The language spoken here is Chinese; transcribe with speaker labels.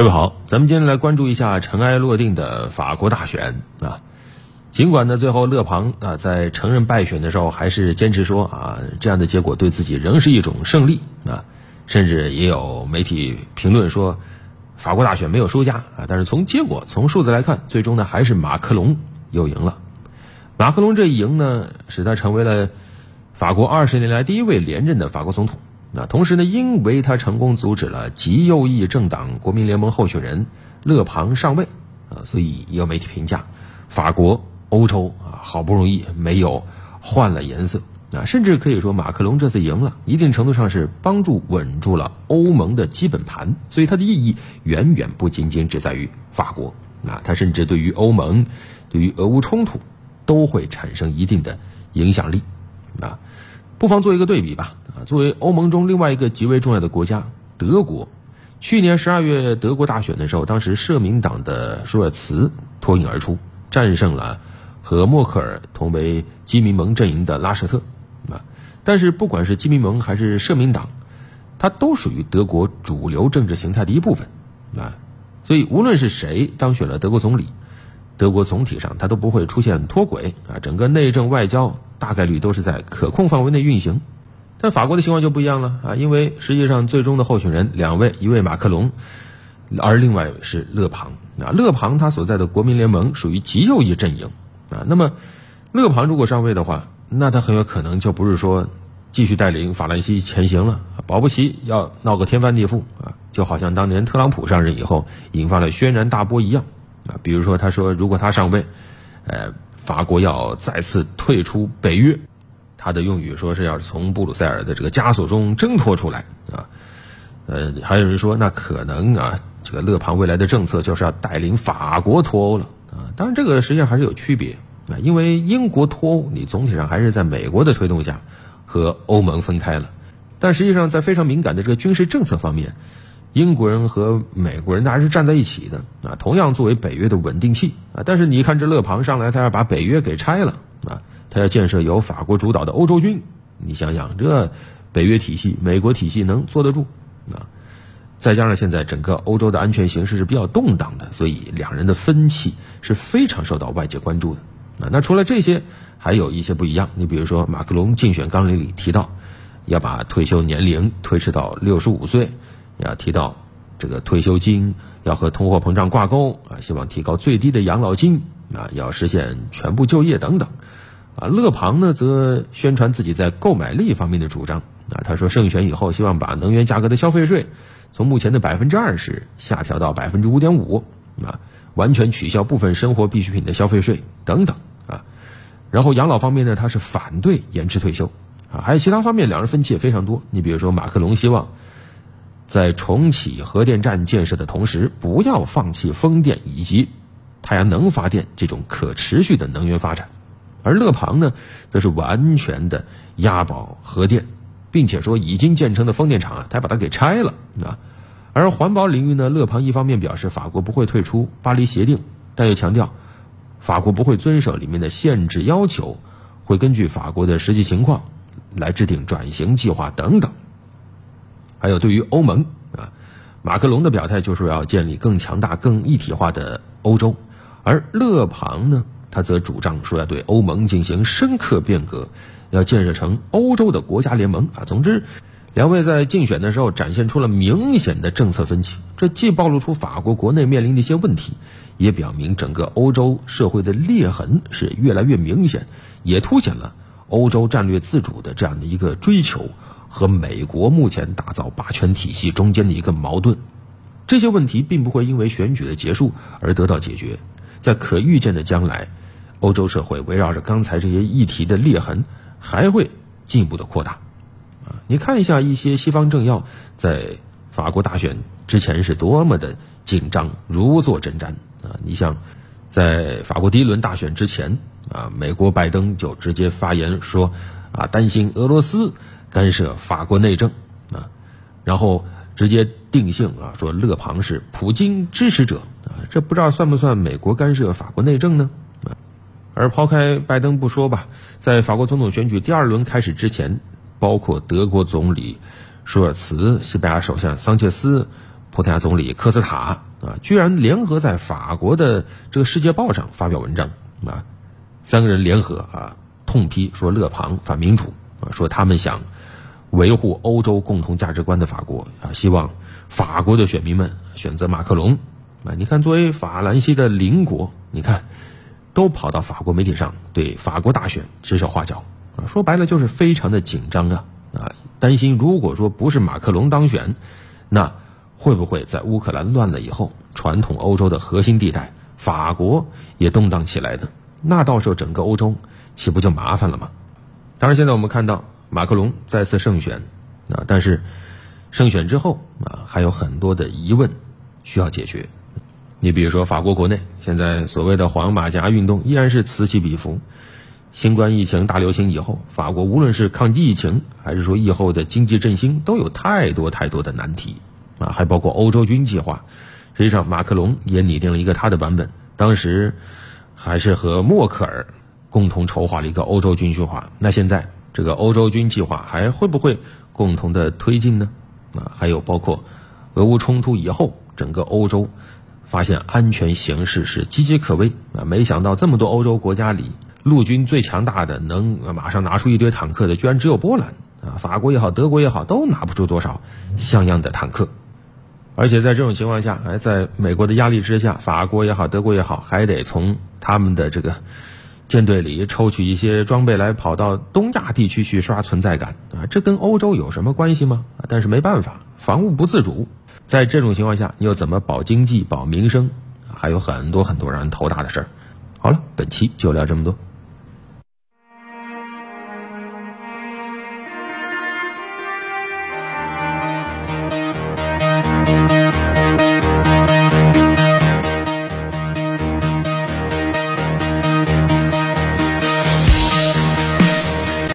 Speaker 1: 各位好，咱们今天来关注一下尘埃落定的法国大选啊。尽管呢，最后勒庞啊在承认败选的时候，还是坚持说啊，这样的结果对自己仍是一种胜利啊。甚至也有媒体评论说，法国大选没有输家啊。但是从结果、从数字来看，最终呢还是马克龙又赢了。马克龙这一赢呢，使他成为了法国二十年来第一位连任的法国总统。那同时呢，因为他成功阻止了极右翼政党国民联盟候选人勒庞上位，啊，所以也有媒体评价，法国、欧洲啊，好不容易没有换了颜色，啊，甚至可以说马克龙这次赢了，一定程度上是帮助稳住了欧盟的基本盘，所以它的意义远远不仅仅只在于法国，啊，它甚至对于欧盟、对于俄乌冲突都会产生一定的影响力，啊。不妨做一个对比吧。啊，作为欧盟中另外一个极为重要的国家，德国，去年十二月德国大选的时候，当时社民党的舒尔茨脱颖而出，战胜了和默克尔同为基民盟阵营的拉舍特。啊，但是不管是基民盟还是社民党，它都属于德国主流政治形态的一部分。啊，所以无论是谁当选了德国总理。德国总体上，它都不会出现脱轨啊，整个内政外交大概率都是在可控范围内运行。但法国的情况就不一样了啊，因为实际上最终的候选人两位，一位马克龙，而另外一位是勒庞啊。勒庞他所在的国民联盟属于极右翼阵营啊。那么，勒庞如果上位的话，那他很有可能就不是说继续带领法兰西前行了，保不齐要闹个天翻地覆啊，就好像当年特朗普上任以后引发了轩然大波一样。啊，比如说，他说如果他上位，呃，法国要再次退出北约，他的用语说是要从布鲁塞尔的这个枷锁中挣脱出来啊。呃，还有人说那可能啊，这个勒庞未来的政策就是要带领法国脱欧了啊。当然，这个实际上还是有区别啊，因为英国脱欧，你总体上还是在美国的推动下和欧盟分开了，但实际上在非常敏感的这个军事政策方面。英国人和美国人还是站在一起的啊，同样作为北约的稳定器啊。但是你看这勒庞上来，他要把北约给拆了啊，他要建设由法国主导的欧洲军。你想想，这北约体系、美国体系能坐得住啊？再加上现在整个欧洲的安全形势是比较动荡的，所以两人的分歧是非常受到外界关注的啊。那除了这些，还有一些不一样。你比如说，马克龙竞选纲领里提到要把退休年龄推迟到六十五岁。要提到这个退休金要和通货膨胀挂钩啊，希望提高最低的养老金啊，要实现全部就业等等啊。勒庞呢则宣传自己在购买力方面的主张啊，他说胜选以后希望把能源价格的消费税从目前的百分之二十下调到百分之五点五啊，完全取消部分生活必需品的消费税等等啊。然后养老方面呢，他是反对延迟退休啊，还有其他方面两人分歧也非常多。你比如说马克龙希望。在重启核电站建设的同时，不要放弃风电以及太阳能发电这种可持续的能源发展。而勒庞呢，则是完全的押宝核电，并且说已经建成的风电场啊，他把它给拆了啊。而环保领域呢，勒庞一方面表示法国不会退出巴黎协定，但又强调法国不会遵守里面的限制要求，会根据法国的实际情况来制定转型计划等等。还有对于欧盟啊，马克龙的表态就是要建立更强大、更一体化的欧洲，而勒庞呢，他则主张说要对欧盟进行深刻变革，要建设成欧洲的国家联盟啊。总之，两位在竞选的时候展现出了明显的政策分歧，这既暴露出法国国内面临的一些问题，也表明整个欧洲社会的裂痕是越来越明显，也凸显了欧洲战略自主的这样的一个追求。和美国目前打造霸权体系中间的一个矛盾，这些问题并不会因为选举的结束而得到解决，在可预见的将来，欧洲社会围绕着刚才这些议题的裂痕还会进一步的扩大。啊，你看一下一些西方政要在法国大选之前是多么的紧张，如坐针毡啊！你像在法国第一轮大选之前啊，美国拜登就直接发言说啊，担心俄罗斯。干涉法国内政啊，然后直接定性啊，说勒庞是普京支持者啊，这不知道算不算美国干涉法国内政呢？啊，而抛开拜登不说吧，在法国总统选举第二轮开始之前，包括德国总理舒尔茨、西班牙首相桑切斯、葡萄牙总理科斯塔啊，居然联合在法国的这个《世界报》上发表文章啊，三个人联合啊，痛批说勒庞反民主啊，说他们想维护欧洲共同价值观的法国啊，希望法国的选民们选择马克龙啊。你看，作为法兰西的邻国，你看都跑到法国媒体上对法国大选指手画脚啊，说白了就是非常的紧张啊啊，担心如果说不是马克龙当选，那。会不会在乌克兰乱了以后，传统欧洲的核心地带法国也动荡起来呢？那到时候整个欧洲岂不就麻烦了吗？当然，现在我们看到马克龙再次胜选啊，但是胜选之后啊，还有很多的疑问需要解决。你比如说，法国国内现在所谓的黄马甲运动依然是此起彼伏。新冠疫情大流行以后，法国无论是抗击疫情，还是说疫后的经济振兴，都有太多太多的难题。啊，还包括欧洲军计划，实际上马克龙也拟定了一个他的版本，当时还是和默克尔共同筹划了一个欧洲军计划。那现在这个欧洲军计划还会不会共同的推进呢？啊，还有包括俄乌冲突以后，整个欧洲发现安全形势是岌岌可危啊！没想到这么多欧洲国家里，陆军最强大的，能马上拿出一堆坦克的，居然只有波兰啊！法国也好，德国也好，都拿不出多少像样的坦克。而且在这种情况下，还在美国的压力之下，法国也好，德国也好，还得从他们的这个舰队里抽取一些装备来跑到东亚地区去刷存在感啊！这跟欧洲有什么关系吗？但是没办法，防务不自主，在这种情况下，你又怎么保经济、保民生？还有很多很多让人头大的事儿。好了，本期就聊这么多。